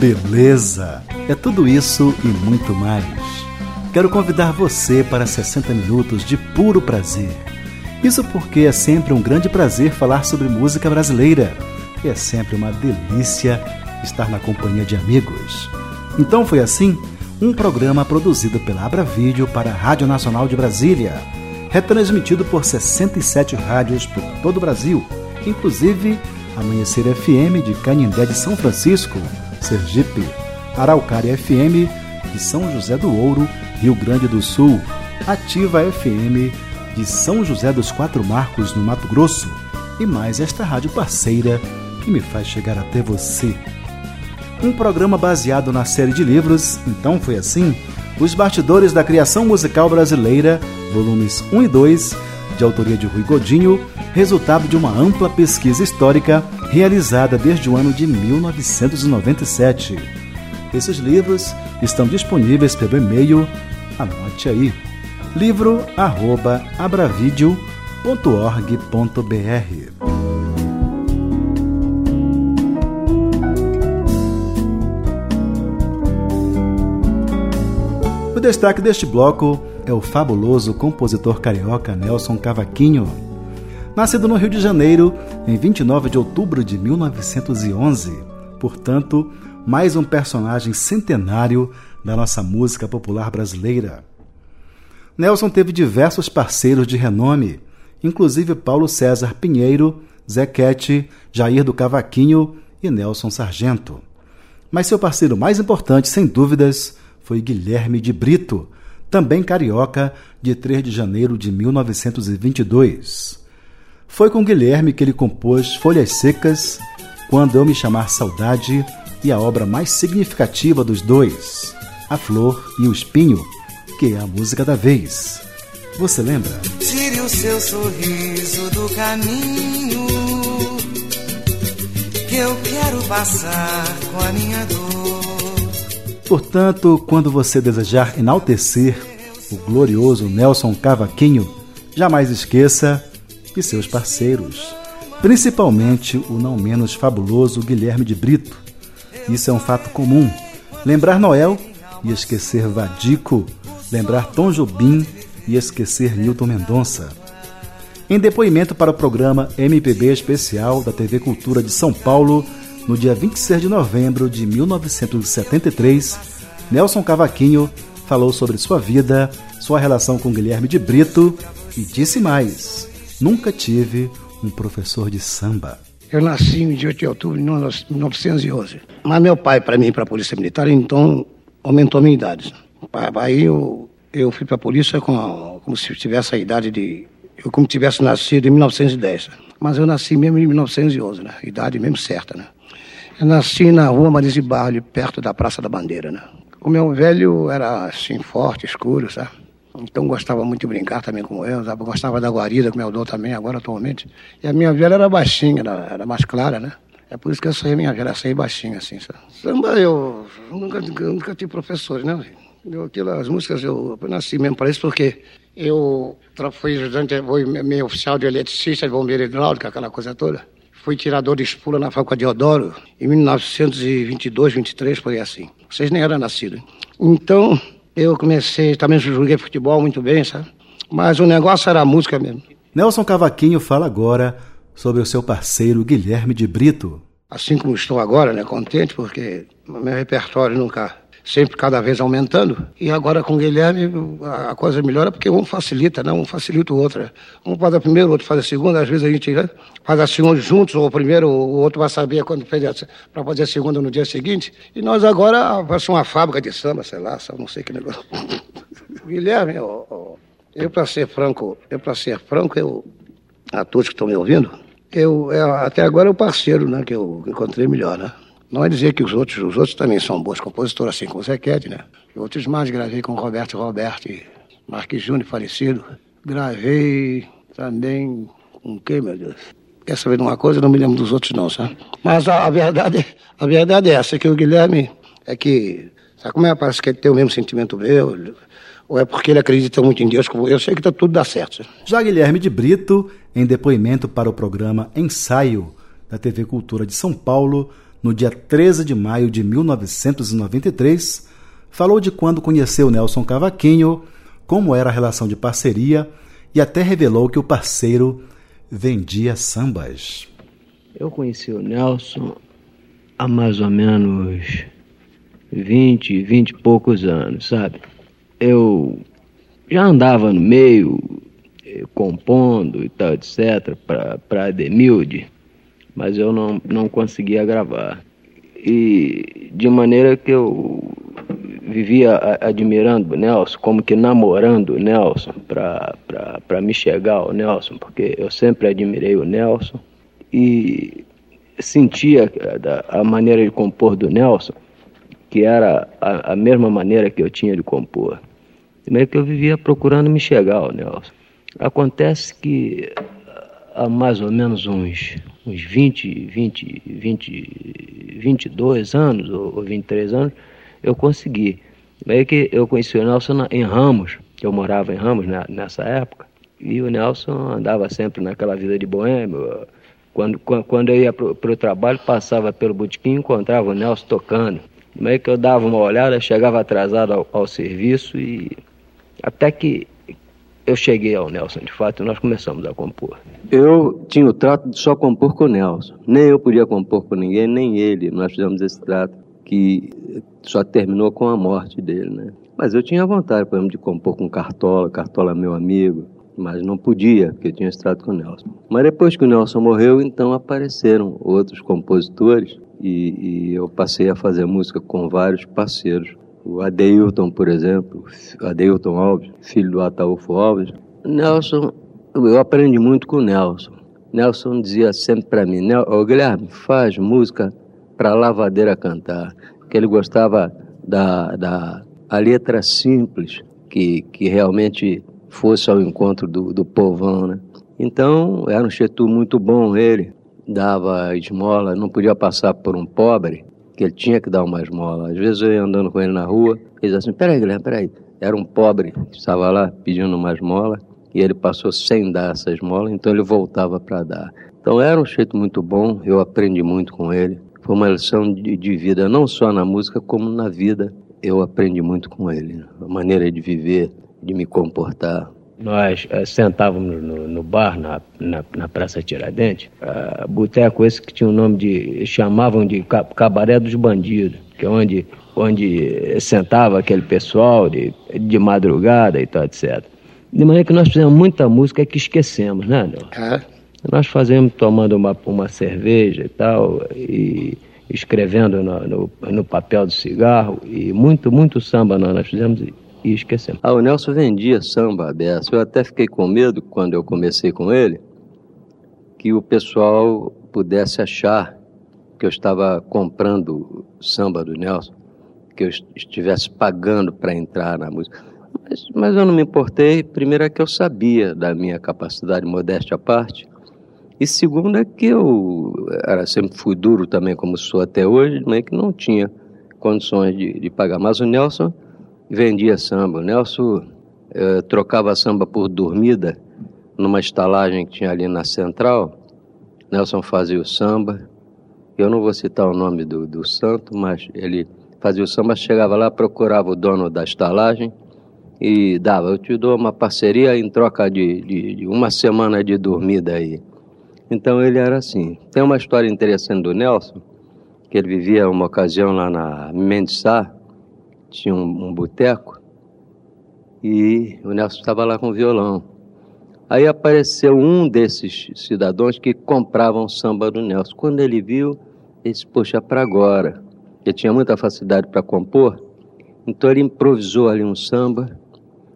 Beleza! É tudo isso e muito mais. Quero convidar você para 60 minutos de puro prazer. Isso porque é sempre um grande prazer falar sobre música brasileira. E é sempre uma delícia estar na companhia de amigos. Então foi assim um programa produzido pela Abra Vídeo para a Rádio Nacional de Brasília, retransmitido por 67 rádios por todo o Brasil, inclusive Amanhecer FM de Canindé de São Francisco, Sergipe, Araucária FM de São José do Ouro, Rio Grande do Sul, Ativa FM de São José dos Quatro Marcos, no Mato Grosso, e mais esta rádio parceira que me faz chegar até você. Um programa baseado na série de livros, então foi assim, Os Bastidores da Criação Musical Brasileira, volumes 1 e 2, de autoria de Rui Godinho, resultado de uma ampla pesquisa histórica realizada desde o ano de 1997. Esses livros estão disponíveis pelo e-mail, anote aí, livro@abravideo.org.br. O destaque deste bloco é o fabuloso compositor carioca Nelson Cavaquinho. Nascido no Rio de Janeiro em 29 de outubro de 1911, portanto, mais um personagem centenário da nossa música popular brasileira. Nelson teve diversos parceiros de renome, inclusive Paulo César Pinheiro, Zequete, Jair do Cavaquinho e Nelson Sargento. Mas seu parceiro mais importante, sem dúvidas, foi Guilherme de Brito, também carioca, de 3 de janeiro de 1922. Foi com Guilherme que ele compôs Folhas Secas, Quando Eu Me Chamar Saudade e a obra mais significativa dos dois, A Flor e o Espinho, que é a música da vez. Você lembra? Tire o seu sorriso do caminho que eu quero passar com a minha dor. Portanto, quando você desejar enaltecer o glorioso Nelson Cavaquinho, jamais esqueça e seus parceiros, principalmente o não menos fabuloso Guilherme de Brito. Isso é um fato comum. Lembrar Noel e esquecer Vadico, lembrar Tom Jobim e esquecer Newton Mendonça. Em depoimento para o programa MPB Especial da TV Cultura de São Paulo, no dia 26 de novembro de 1973, Nelson Cavaquinho falou sobre sua vida, sua relação com Guilherme de Brito e disse mais. Nunca tive um professor de samba. Eu nasci em 28 de outubro de 1911. Mas meu pai, para mim, para a Polícia Militar, então aumentou a minha idade. Aí eu, eu fui para a polícia com, como se tivesse a idade de. Eu como tivesse nascido em 1910. Mas eu nasci mesmo em 1911, né? Idade mesmo certa, né? Eu nasci na rua Marise Barley, perto da Praça da Bandeira, né? O meu velho era assim, forte, escuro, sabe? Então gostava muito de brincar também com eu, sabe? gostava da guarida, como eu dou também agora atualmente. E a minha velha era baixinha, era, era mais clara, né? É por isso que eu saí minha velha, saí baixinha assim, sabe? Samba eu nunca, nunca tive professores, né? Eu, aquelas músicas eu, eu nasci mesmo para isso porque eu fui ajudante, fui meio oficial de eletricista, de bombeiro hidráulico, aquela coisa toda. Fui tirador de espula na Fábrica de Odoro em 1922, 23, por aí assim. Vocês nem eram nascidos. Então, eu comecei, também joguei futebol muito bem, sabe? Mas o negócio era a música mesmo. Nelson Cavaquinho fala agora sobre o seu parceiro Guilherme de Brito. Assim como estou agora, né, contente, porque meu repertório nunca, sempre cada vez aumentando. E agora com o Guilherme a coisa melhora porque um facilita, né? um facilita o outro. Um faz a primeira, o outro faz a segunda, às vezes a gente né, faz a segunda juntos, ou o primeiro, o outro vai saber quando para fazer a segunda no dia seguinte. E nós agora, vai ser uma fábrica de samba, sei lá, não sei que negócio. Guilherme, eu, eu para ser franco, eu para ser franco, eu, a todos que estão me ouvindo, eu, eu, até agora é o parceiro, né, que eu encontrei melhor, né? Não é dizer que os outros, os outros também são bons compositores, assim como o Zé Qued, né? Outros mais gravei com Roberto Roberto Marquinhos Júnior, falecido. Gravei também com quem, meu Deus? Quer saber de uma coisa? Não me lembro dos outros não, sabe? Mas a, a verdade, a verdade é essa, que o Guilherme é que... Sabe como é? Parece que ele tem o mesmo sentimento meu, ou é porque ele acredita muito em Deus, como eu sei que tá tudo dá certo. Já Guilherme de Brito, em depoimento para o programa Ensaio da TV Cultura de São Paulo, no dia 13 de maio de 1993, falou de quando conheceu Nelson Cavaquinho, como era a relação de parceria e até revelou que o parceiro vendia sambas. Eu conheci o Nelson há mais ou menos 20, 20 e poucos anos, sabe? Eu já andava no meio, eh, compondo e tal, etc., para Ademilde mas eu não, não conseguia gravar. E de maneira que eu vivia admirando o Nelson, como que namorando o Nelson para me chegar ao Nelson, porque eu sempre admirei o Nelson e sentia a, a maneira de compor do Nelson, que era a, a mesma maneira que eu tinha de compor. Meio que eu vivia procurando me chegar ao Nelson. Acontece que há mais ou menos uns, uns 20, 20, 20, 22 anos ou, ou 23 anos, eu consegui. Meio que eu conheci o Nelson em Ramos, que eu morava em Ramos nessa época, e o Nelson andava sempre naquela vida de boêmio. Quando, quando eu ia para o trabalho, passava pelo botequim e encontrava o Nelson tocando. Meio que eu dava uma olhada, chegava atrasado ao, ao serviço e até que eu cheguei ao Nelson, de fato, e nós começamos a compor. Eu tinha o trato de só compor com o Nelson. Nem eu podia compor com ninguém, nem ele. Nós fizemos esse trato que só terminou com a morte dele, né? Mas eu tinha vontade, por exemplo, de compor com Cartola, Cartola meu amigo, mas não podia, porque eu tinha esse trato com o Nelson. Mas depois que o Nelson morreu, então apareceram outros compositores e, e eu passei a fazer música com vários parceiros o Adeilton, por exemplo, Adeilton Alves, filho do Ataúfo Alves. Nelson, eu aprendi muito com o Nelson. Nelson dizia sempre para mim, oh, Guilherme, faz música para a lavadeira cantar, que ele gostava da, da a letra simples, que, que realmente fosse ao encontro do, do povão, né? Então, era um chetu muito bom ele, dava esmola, não podia passar por um pobre, que ele tinha que dar uma esmola. Às vezes eu ia andando com ele na rua, ele dizia assim, peraí, Guilherme, peraí. Era um pobre que estava lá pedindo uma esmola, e ele passou sem dar essa esmola, então ele voltava para dar. Então era um jeito muito bom, eu aprendi muito com ele. Foi uma lição de, de vida, não só na música, como na vida. Eu aprendi muito com ele. A maneira de viver, de me comportar, nós uh, sentávamos no, no, bar na, na, na, Praça Tiradentes, uh, boteco esse que tinha o um nome de, chamavam de Cabaré dos Bandidos, que é onde, onde sentava aquele pessoal de, de madrugada e tal, etc. De maneira que nós fizemos muita música que esquecemos, né, Adel? É. Nós fazemos tomando uma, uma cerveja e tal, e escrevendo no, no, no papel do cigarro, e muito, muito samba nós, nós fizemos e esquecemos. Ah, o Nelson vendia samba aberto. Eu até fiquei com medo quando eu comecei com ele que o pessoal pudesse achar que eu estava comprando samba do Nelson, que eu estivesse pagando para entrar na música. Mas, mas, eu não me importei. Primeiro é que eu sabia da minha capacidade, modéstia à parte. E segundo é que eu era, sempre fui duro também, como sou até hoje, mas que não tinha condições de, de pagar. Mas o Nelson vendia samba. O Nelson eh, trocava samba por dormida numa estalagem que tinha ali na central. Nelson fazia o samba. Eu não vou citar o nome do, do santo, mas ele fazia o samba, chegava lá, procurava o dono da estalagem e dava, eu te dou uma parceria em troca de, de, de uma semana de dormida aí. Então ele era assim. Tem uma história interessante do Nelson, que ele vivia uma ocasião lá na Mendes Sá, tinha um, um boteco e o Nelson estava lá com violão. Aí apareceu um desses cidadãos que compravam samba do Nelson. Quando ele viu, ele disse, poxa, para agora. Ele tinha muita facilidade para compor, então ele improvisou ali um samba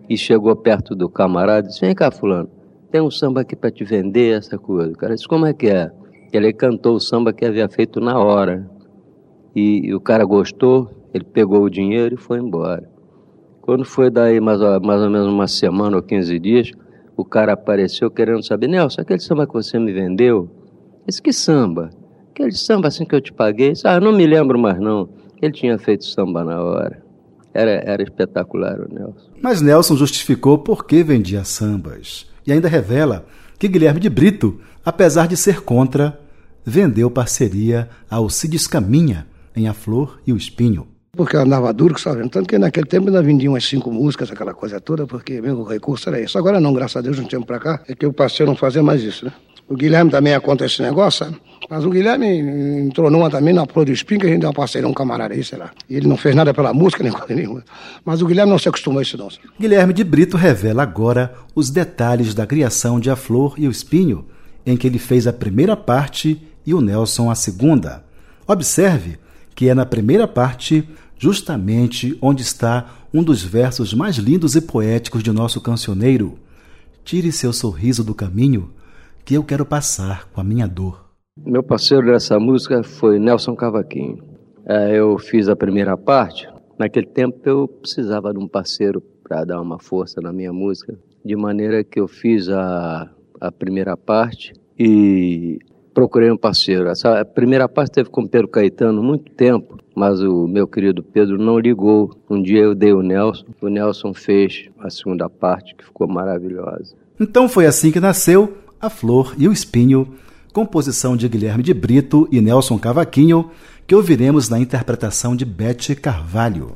e chegou perto do camarada e disse, vem cá fulano, tem um samba aqui para te vender, essa coisa. O cara disse, como é que é? Ele cantou o samba que havia feito na hora. E, e o cara gostou, ele pegou o dinheiro e foi embora. Quando foi daí mais, mais ou menos uma semana ou 15 dias, o cara apareceu querendo saber, Nelson, aquele samba que você me vendeu, esse que samba? Aquele samba assim que eu te paguei? Ah, não me lembro mais não. Ele tinha feito samba na hora. Era, era espetacular o Nelson. Mas Nelson justificou por que vendia sambas. E ainda revela que Guilherme de Brito, apesar de ser contra, vendeu parceria ao Cides Caminha em A Flor e o Espinho. Porque eu andava duro, sabe? Tanto que naquele tempo ainda vendia umas cinco músicas, aquela coisa toda, porque meu recurso era isso. Agora não, graças a Deus, um tempo pra cá, é que eu passei a não fazer mais isso, né? O Guilherme também é contra esse negócio, sabe? Mas o Guilherme entrou numa também na Pro do Espinho, que a gente deu uma parceria, um camarada aí, sei lá. E ele não fez nada pela música, nem coisa nenhuma. Mas o Guilherme não se acostumou a isso, não. Guilherme de Brito revela agora os detalhes da criação de A Flor e o Espinho, em que ele fez a primeira parte e o Nelson a segunda. Observe que é na primeira parte justamente onde está um dos versos mais lindos e poéticos de nosso cancioneiro. Tire seu sorriso do caminho, que eu quero passar com a minha dor. Meu parceiro dessa música foi Nelson Cavaquinho. É, eu fiz a primeira parte. Naquele tempo eu precisava de um parceiro para dar uma força na minha música, de maneira que eu fiz a, a primeira parte e procurei um parceiro. Essa primeira parte teve com Pedro Caetano muito tempo, mas o meu querido Pedro não ligou. Um dia eu dei o Nelson, o Nelson fez a segunda parte, que ficou maravilhosa. Então foi assim que nasceu A Flor e o Espinho, composição de Guilherme de Brito e Nelson Cavaquinho, que ouviremos na interpretação de Bete Carvalho.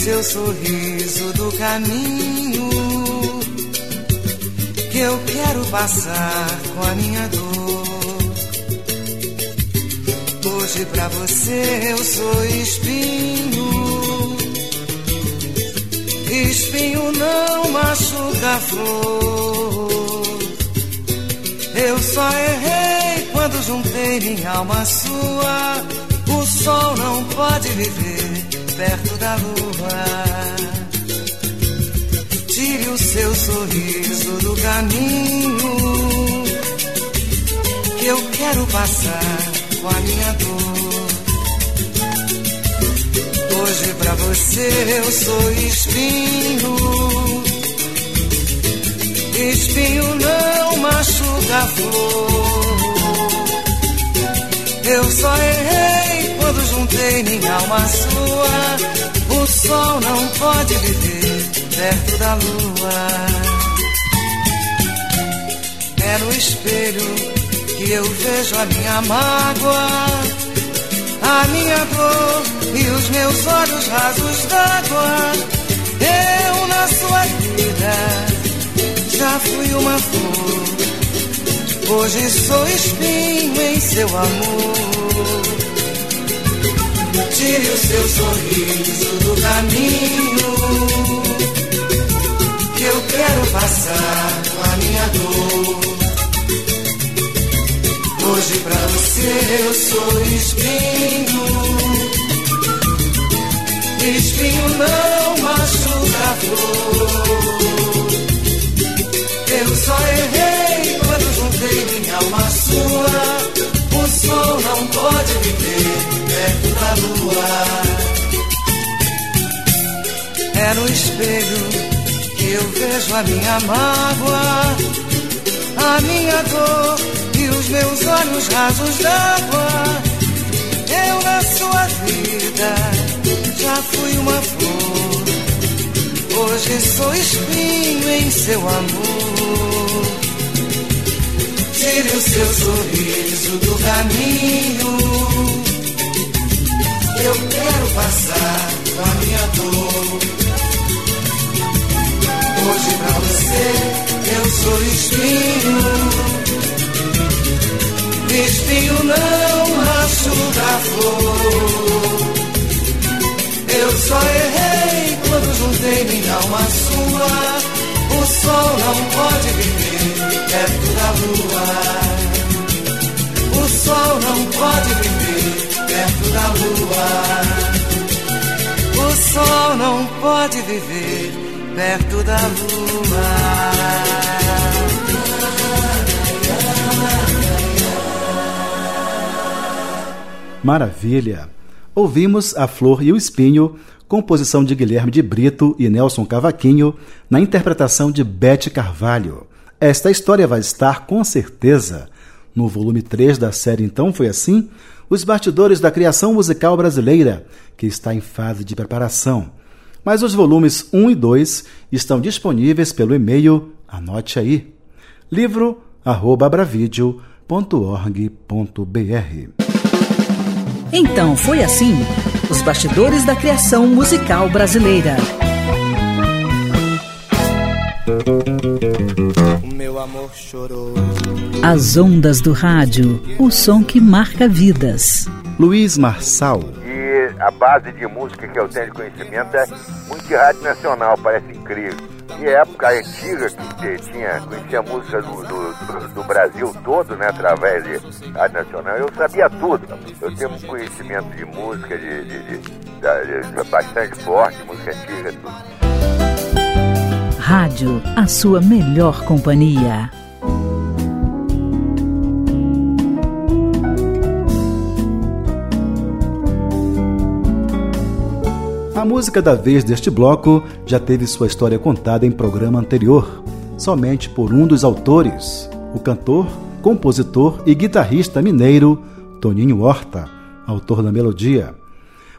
Seu sorriso do caminho que eu quero passar com a minha dor. Hoje pra você eu sou espinho. Espinho não machuca a flor. Eu só errei quando juntei minha alma sua. O sol não pode viver perto da lua. Tire o seu sorriso do caminho que eu quero passar com a minha dor. Hoje pra você eu sou espinho. Espinho não machuca a flor. Eu só errei quando juntei minha alma à sua. O sol não pode viver perto da lua. É no espelho que eu vejo a minha mágoa, a minha dor e os meus olhos rasos d'água. Eu na sua vida já fui uma flor Hoje sou espinho em seu amor. Tire o seu sorriso do caminho que eu quero passar com a minha dor. Hoje pra você eu sou espinho. Espinho não machuca a flor. Eu só errei juntei minha alma sua. Pode viver perto da lua. É no espelho que eu vejo a minha mágoa, a minha dor e os meus olhos rasos d'água. Eu na sua vida já fui uma flor. Hoje sou espinho em seu amor. Tire o seu sorriso do caminho. Eu quero passar com a minha dor. Hoje pra você eu sou espinho. Espinho não machuca a flor. Eu só errei quando juntei minha alma sua. O sol não pode viver perto da lua. O sol não pode viver perto da lua. O sol não pode viver perto da lua. Maravilha! Ouvimos A Flor e o Espinho, composição de Guilherme de Brito e Nelson Cavaquinho, na interpretação de Bete Carvalho. Esta história vai estar, com certeza, no volume 3 da série Então Foi Assim, Os Bastidores da Criação Musical Brasileira, que está em fase de preparação. Mas os volumes 1 e 2 estão disponíveis pelo e-mail, anote aí, livro@bravideo.org.br. Então foi assim: os bastidores da criação musical brasileira. O meu amor chorou. As ondas do rádio, o som que marca vidas. Luiz Marçal. E a base de música que eu tenho de conhecimento é muito de rádio nacional, parece incrível. E época antiga que tinha, conhecia a música do, do, do, Brasil todo, né, através de rádio nacional, eu sabia tudo. Eu tenho um conhecimento de música de, de, de, de bastante forte, música antiga, tudo. Rádio, a sua melhor companhia. A música da vez deste bloco já teve sua história contada em programa anterior, somente por um dos autores, o cantor, compositor e guitarrista mineiro Toninho Horta, autor da melodia.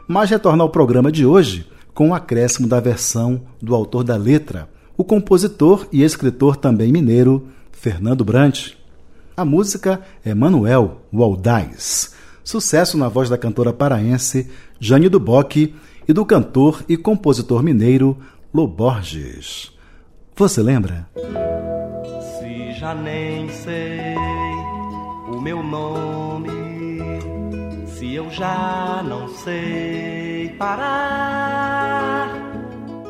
Mas retorna ao programa de hoje com o acréscimo da versão do autor da letra, o compositor e escritor também mineiro Fernando Brant. A música é Manuel Waldais, sucesso na voz da cantora paraense Jane Duboc e do cantor e compositor mineiro Loborges. Você lembra? Se já nem sei o meu nome, se eu já não sei parar.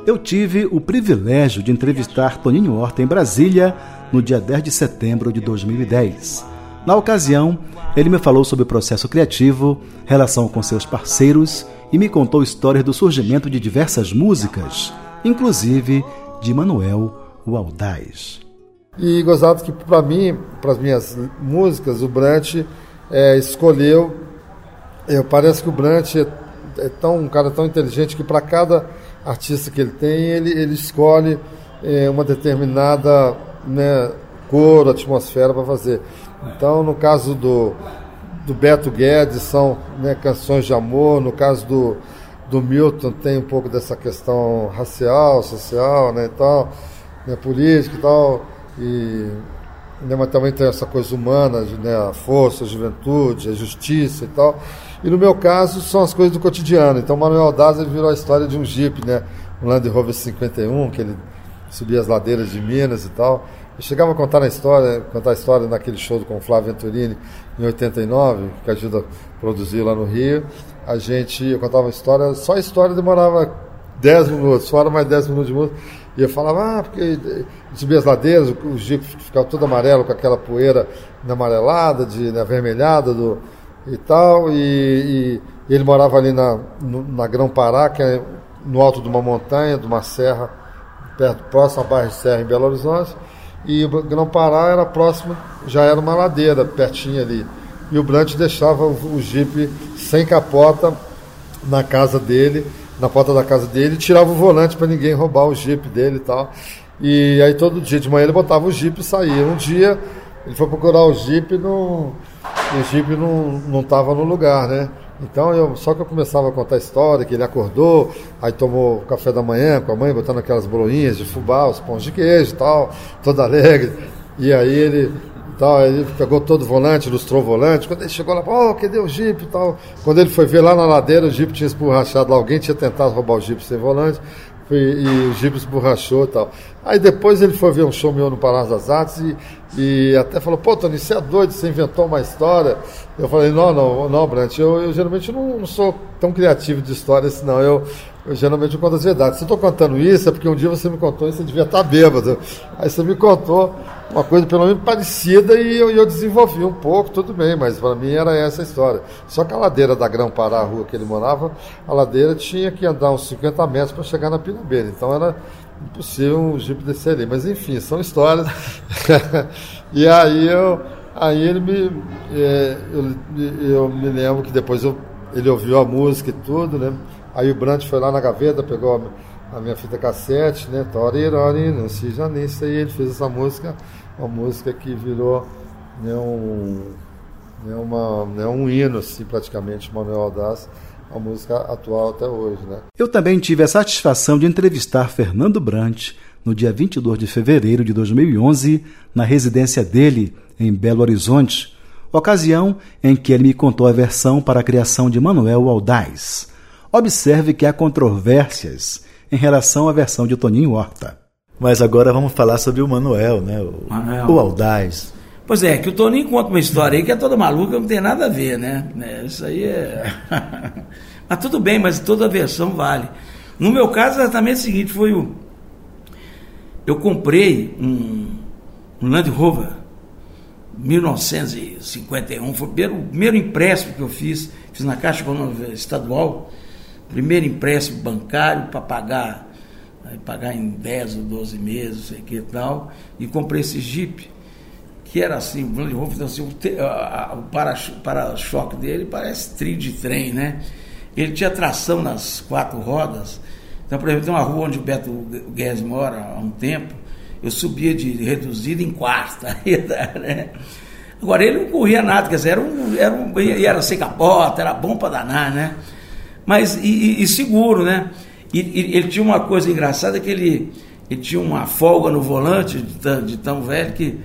Eu tive o privilégio de entrevistar Toninho Horta em Brasília no dia 10 de setembro de 2010. Na ocasião, ele me falou sobre o processo criativo, relação com seus parceiros e me contou histórias do surgimento de diversas músicas, inclusive de Manuel Waldais. E gozado que para mim, para as minhas músicas, o Brant é, escolheu. Eu, parece que o Brant é, é tão, um cara tão inteligente que para cada artista que ele tem, ele, ele escolhe é, uma determinada né, cor, atmosfera para fazer. Então, no caso do, do Beto Guedes são né, canções de amor, no caso do, do Milton tem um pouco dessa questão racial, social, né, tal, né, política e tal, e né, mas também tem essa coisa humana, né, a força, a juventude, a justiça e tal. E no meu caso são as coisas do cotidiano. Então Manuel Daz virou a história de um Jeep, né, um Land Rover 51, que ele subia as ladeiras de Minas e tal. Eu chegava a contar na história, contar a história naquele show com o Flávio Venturini em 89, que a produzir lá no Rio. A gente, eu contava a história, só a história demorava 10 minutos, fora mais 10 minutos de música. E eu falava, ah, porque as ladeiras, o Jeep ficava todo amarelo com aquela poeira amarelada, de né, avermelhada do, e tal. E, e, ele morava ali na, no, na Grão Pará, que é no alto de uma montanha, de uma serra, perto, próximo à Barra de Serra, em Belo Horizonte e o Grão Pará era próximo, já era uma ladeira pertinho ali. E o Brant deixava o, o sem capota na casa dele, na porta da casa dele, tirava o volante para ninguém roubar o Jeep dele e tal. E aí todo dia de manhã ele botava o Jeep e saía. Um dia ele foi procurar o Jeep e o Jeep não estava no lugar, né? Então, eu, só que eu começava a contar a história, que ele acordou, aí tomou café da manhã com a mãe, botando aquelas broinhas de fubá, os pães de queijo e tal, todo alegre. E aí ele, tal, ele pegou todo o volante, ilustrou o volante. Quando ele chegou lá, oh, cadê o Jeep tal? Quando ele foi ver lá na ladeira, o Jeep tinha esborrachado lá, alguém tinha tentado roubar o Jeep sem volante e, e o Jeep esborrachou e tal. Aí depois ele foi ver um show meu no Palácio das Artes e, e até falou, pô, Tony, você é doido, você inventou uma história. Eu falei, não, não, não, Brant, eu, eu geralmente não, não, sou tão criativo de histórias, não. Eu, eu geralmente conto as verdades. Se eu estou contando isso, é porque um dia você me contou e você devia estar tá bêbado. Aí você me contou uma coisa pelo menos parecida e eu, eu desenvolvi um pouco, tudo bem, mas para mim era essa a história. Só que a ladeira da Grão Pará, a rua que ele morava, a ladeira tinha que andar uns 50 metros para chegar na Pinabeira. Então era impossível um Jeep descer ali. Mas enfim, são histórias. e aí eu. Aí ele me. É, eu, eu, me lembro que depois eu, ele ouviu a música e tudo, né? Aí o Brant foi lá na gaveta, pegou a, minha fita cassete, né? Torirori, não se nem sei, ele fez essa música, uma música que virou né, um, né, uma, né, um hino, assim, praticamente, Manuel Audaz a música atual até hoje. Né? Eu também tive a satisfação de entrevistar Fernando Brant no dia 22 de fevereiro de 2011, na residência dele, em Belo Horizonte, ocasião em que ele me contou a versão para a criação de Manuel Aldaz. Observe que há controvérsias em relação à versão de Toninho Horta. Mas agora vamos falar sobre o Manuel, né? O, Manuel. o Aldaz. Pois é, que o Toninho conta uma história aí que é toda maluca, não tem nada a ver, né? É, isso aí é. mas tudo bem, mas toda versão vale. No meu caso, exatamente o seguinte: foi o. Eu comprei um, um Land Rover 1951, foi o primeiro, o primeiro empréstimo que eu fiz, fiz na Caixa Econômica Estadual, primeiro empréstimo bancário para pagar, pagar em 10 ou 12 meses, sei que e tal, e comprei esse Jeep que era assim, o assim, o para-choque dele parece trilho de trem, né? Ele tinha tração nas quatro rodas. Então, por exemplo, tem uma rua onde o Beto Guedes mora há um tempo, eu subia de reduzido em quarta. Né? Agora, ele não corria nada, quer dizer, era, um, era, um, era sem capota, era bom para danar, né? Mas, e, e seguro, né? E, e, ele tinha uma coisa engraçada que ele, ele tinha uma folga no volante de, de tão velho que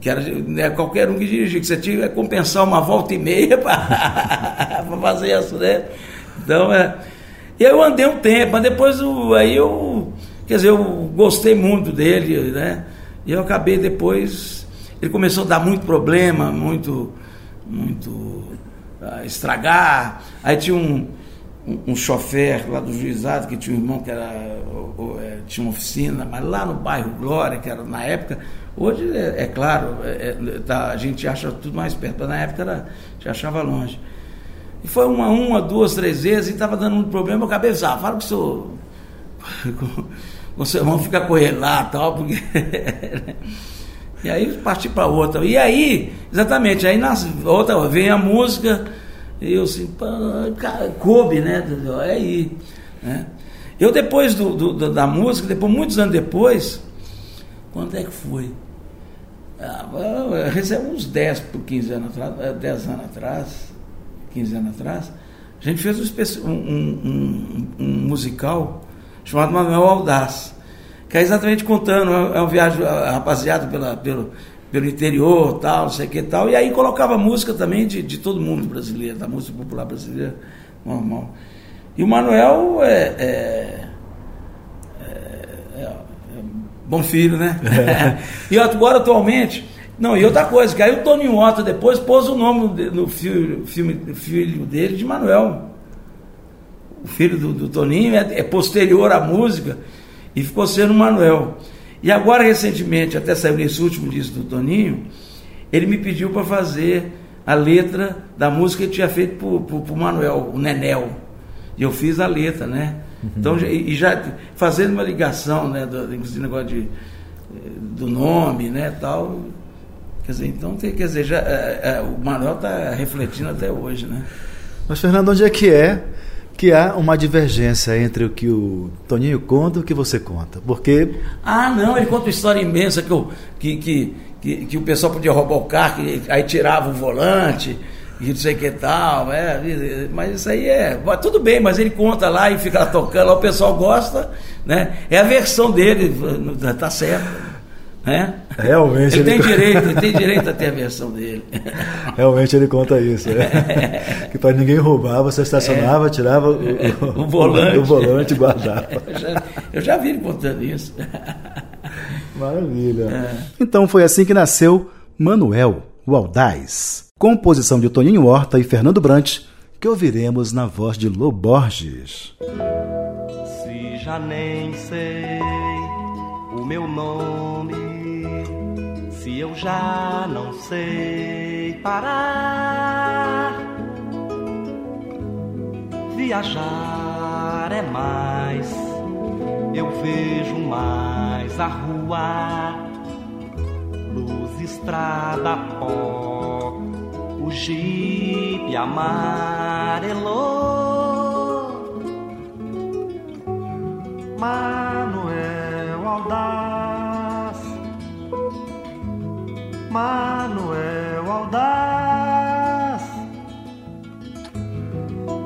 que era né, qualquer um que dirigia, que você tinha que compensar uma volta e meia para fazer isso, né? Então, é. E eu andei um tempo, mas depois aí eu, quer dizer, eu gostei muito dele, né? E eu acabei depois, ele começou a dar muito problema, muito, muito uh, estragar. Aí tinha um, um, um chofer lá do juizado que tinha um irmão que era, é, tinha uma oficina, mas lá no bairro Glória, que era na época, Hoje, é, é claro, é, é, tá, a gente acha tudo mais perto, mas na época era, já achava longe. E foi uma, uma, duas, três vezes, e estava dando um problema, eu acabei ah, fala com o seu. seu irmão ficar com ele lá tal, porque. e aí parti para outra. E aí, exatamente, aí na outra vem a música, e eu assim, cara, coube, né? É aí. Né? Eu depois do, do, da música, depois, muitos anos depois, quando é que foi? Ah, recebeu uns 10 por 15 anos atrás, 10 eh, anos atrás, 15 anos atrás, a gente fez um, um, um, um musical chamado Manuel Audaz, que é exatamente contando, é uma viagem rapaziada pela, pelo, pelo interior, tal, não sei o que tal, e aí colocava música também de, de todo mundo brasileiro, da música popular brasileira, normal. E o Manuel é, é, é, é bom filho, né? É. e agora, atualmente, não, e outra coisa, que aí o Toninho Horta depois pôs o nome no filme, filme, filho dele de Manuel. O filho do, do Toninho é, é, posterior à música e ficou sendo Manuel. E agora, recentemente, até saiu nesse último disco do Toninho, ele me pediu para fazer a letra da música que ele tinha feito para o Manuel, o Nenel. E eu fiz a letra, né? Uhum. Então, e já fazendo uma ligação, né, do, inclusive negócio de, do nome, né, tal. Quer dizer, então, quer dizer, já, é, é, o Manuel está refletindo até hoje, né? Mas, Fernando, onde é que é que há uma divergência entre o que o Toninho conta e o que você conta? Porque... Ah, não, ele conta uma história imensa que, eu, que, que, que, que o pessoal podia roubar o carro, que, aí tirava o volante e não sei que tal, é, mas isso aí é. Tudo bem, mas ele conta lá e fica lá tocando, lá o pessoal gosta, né? É a versão dele, tá certo. Né? Realmente. Ele, ele tem direito, ele tem direito a ter a versão dele. Realmente ele conta isso. É. Que para ninguém roubar, você estacionava, é. tirava o, o, o, volante. O volante e guardava. Eu já, eu já vi ele contando isso. Maravilha. É. Então foi assim que nasceu Manuel, o Aldaz composição de Toninho Horta e Fernando Brant, que ouviremos na voz de Lô Borges. Se já nem sei o meu nome, se eu já não sei parar. Viajar é mais, eu vejo mais a rua, luz, estrada, pó, o jipe amarelou. Manuel Aldaz, Manuel Aldaz,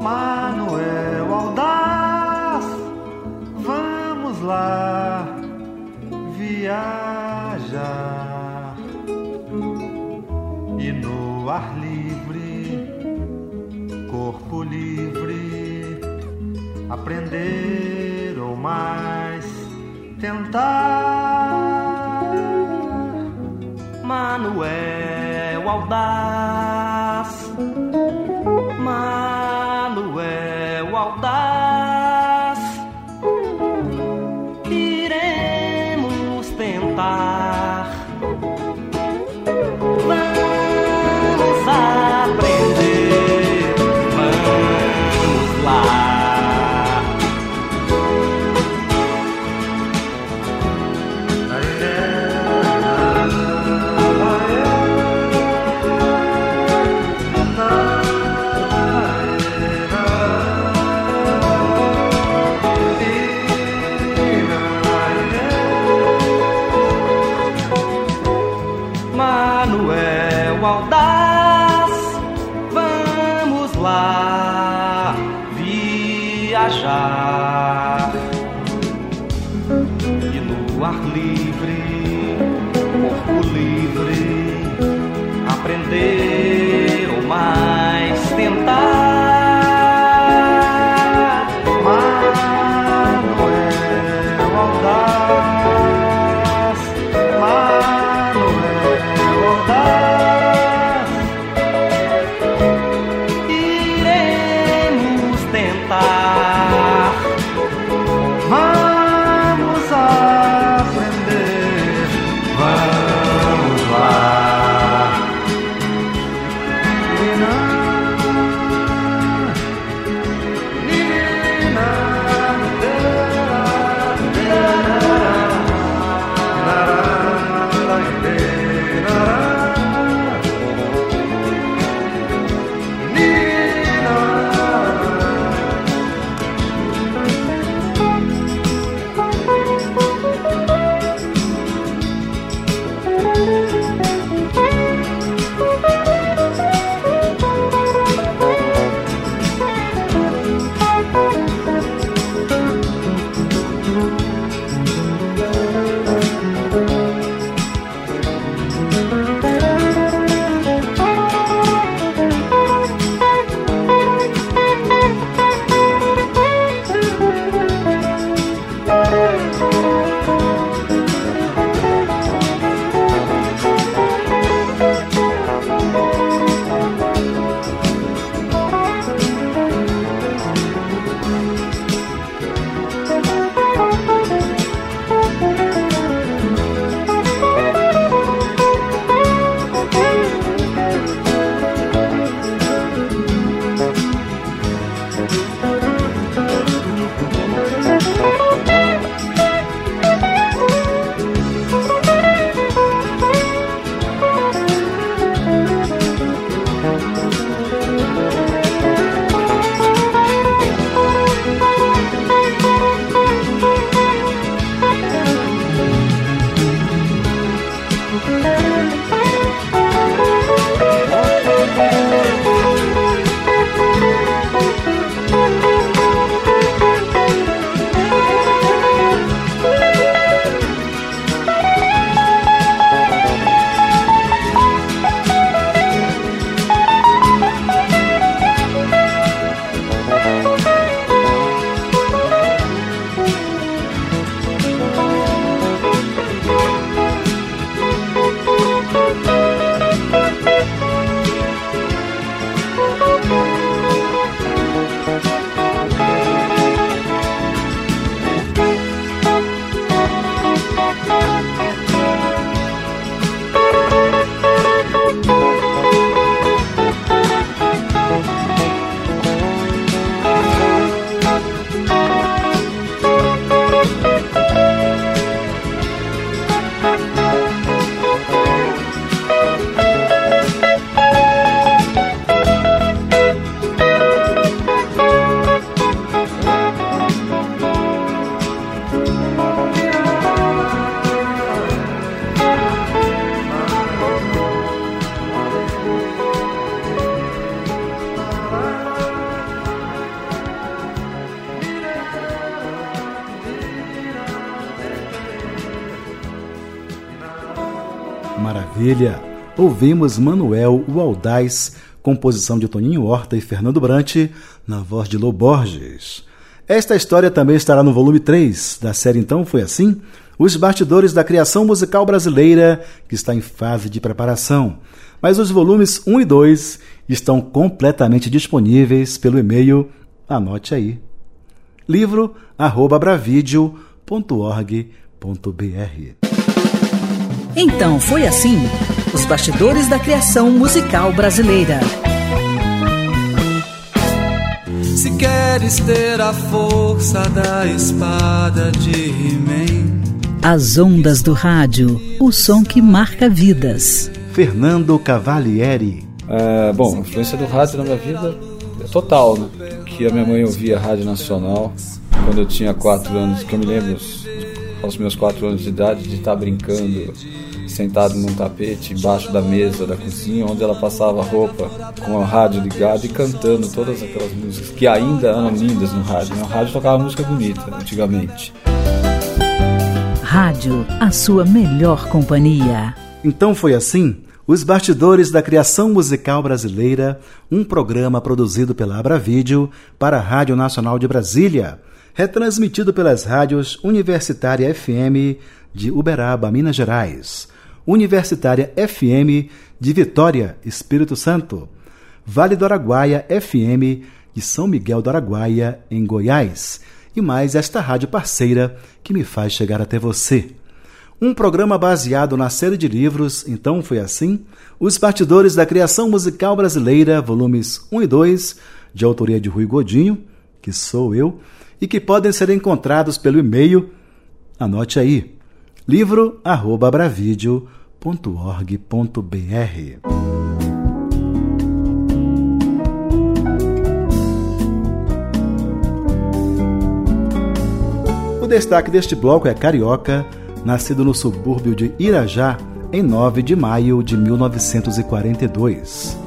Manuel Aldaz, vamos lá viajar e no ar livre, corpo livre, aprender mais tentar. Manuel Ouvimos Manuel Waldais, composição de Toninho Horta e Fernando Brant, na voz de Lô Borges. Esta história também estará no volume 3 da série Então Foi Assim? Os bastidores da criação musical brasileira, que está em fase de preparação. Mas os volumes 1 e 2 estão completamente disponíveis pelo e-mail, anote aí, livro arroba bravídeo.org.br. Então foi assim: os bastidores da criação musical brasileira. Se queres ter a força da espada de He-Man. As ondas do rádio, o som que marca vidas. Fernando Cavalieri. É, bom, a influência do rádio na minha vida é total, né? Que a minha mãe ouvia Rádio Nacional quando eu tinha 4 anos, que eu me lembro aos meus 4 anos de idade de estar brincando sentado num tapete embaixo da mesa da cozinha, onde ela passava roupa com a rádio ligada e cantando todas aquelas músicas que ainda eram lindas no rádio. Né? O rádio tocava música bonita antigamente. Rádio, a sua melhor companhia. Então foi assim? Os Bastidores da Criação Musical Brasileira, um programa produzido pela Abra Vídeo para a Rádio Nacional de Brasília, retransmitido pelas rádios Universitária FM de Uberaba, Minas Gerais, Universitária FM de Vitória, Espírito Santo, Vale do Araguaia FM de São Miguel do Araguaia, em Goiás, e mais esta rádio parceira que me faz chegar até você. Um programa baseado na série de livros Então Foi Assim, Os Partidores da Criação Musical Brasileira, volumes 1 e 2, de autoria de Rui Godinho, que sou eu, e que podem ser encontrados pelo e-mail, anote aí, livro@bravideo.org.br. O destaque deste bloco é Carioca, nascido no subúrbio de Irajá em 9 de maio de 1942.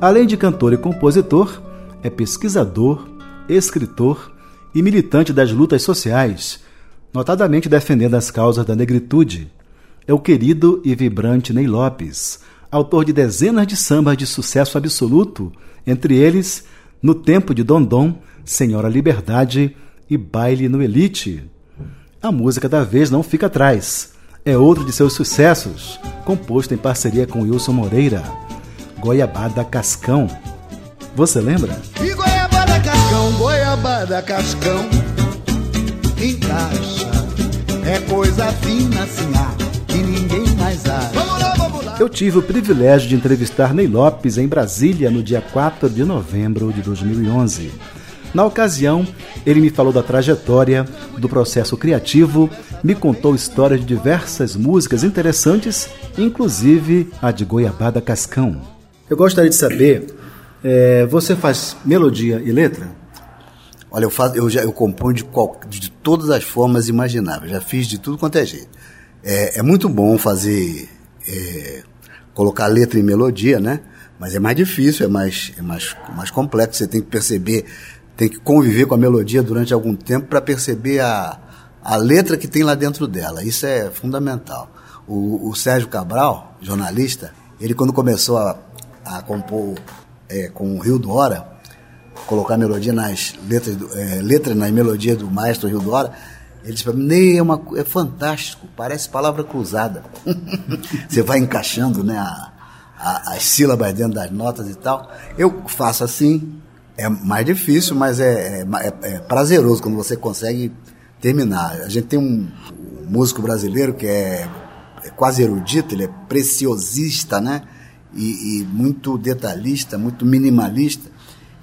Além de cantor e compositor, é pesquisador, escritor e militante das lutas sociais, notadamente defendendo as causas da negritude. É o querido e vibrante Ney Lopes, autor de dezenas de sambas de sucesso absoluto, entre eles No Tempo de Dondon, Senhora Liberdade e Baile no Elite. A música da vez não fica atrás. É outro de seus sucessos, composto em parceria com Wilson Moreira. Goiabada Cascão. Você lembra? E goiabada cascão, goiabada cascão, encaixa. É coisa fina assim, ah, que ninguém mais acha. Vamos lá, vamos lá. Eu tive o privilégio de entrevistar Ney Lopes em Brasília no dia 4 de novembro de 2011. Na ocasião, ele me falou da trajetória, do processo criativo, me contou histórias de diversas músicas interessantes, inclusive a de Goiabada Cascão. Eu gostaria de saber, é, você faz melodia e letra? Olha, eu, faço, eu, já, eu componho de, qual, de todas as formas imagináveis, já fiz de tudo quanto é jeito. É, é muito bom fazer, é, colocar letra e melodia, né? Mas é mais difícil, é mais, é mais, mais complexo, você tem que perceber tem que conviver com a melodia durante algum tempo para perceber a, a letra que tem lá dentro dela. Isso é fundamental. O, o Sérgio Cabral, jornalista, ele quando começou a, a compor é, com o Rio do Hora, colocar melodia nas letras, do, é, letras na melodia do maestro Rio do Hora, ele disse para mim, Ney, é, uma, é fantástico, parece palavra cruzada. Você vai encaixando né, a, a, as sílabas dentro das notas e tal. Eu faço assim, é mais difícil, mas é, é, é, prazeroso quando você consegue terminar. A gente tem um, um músico brasileiro que é, é, quase erudito, ele é preciosista, né? E, e, muito detalhista, muito minimalista.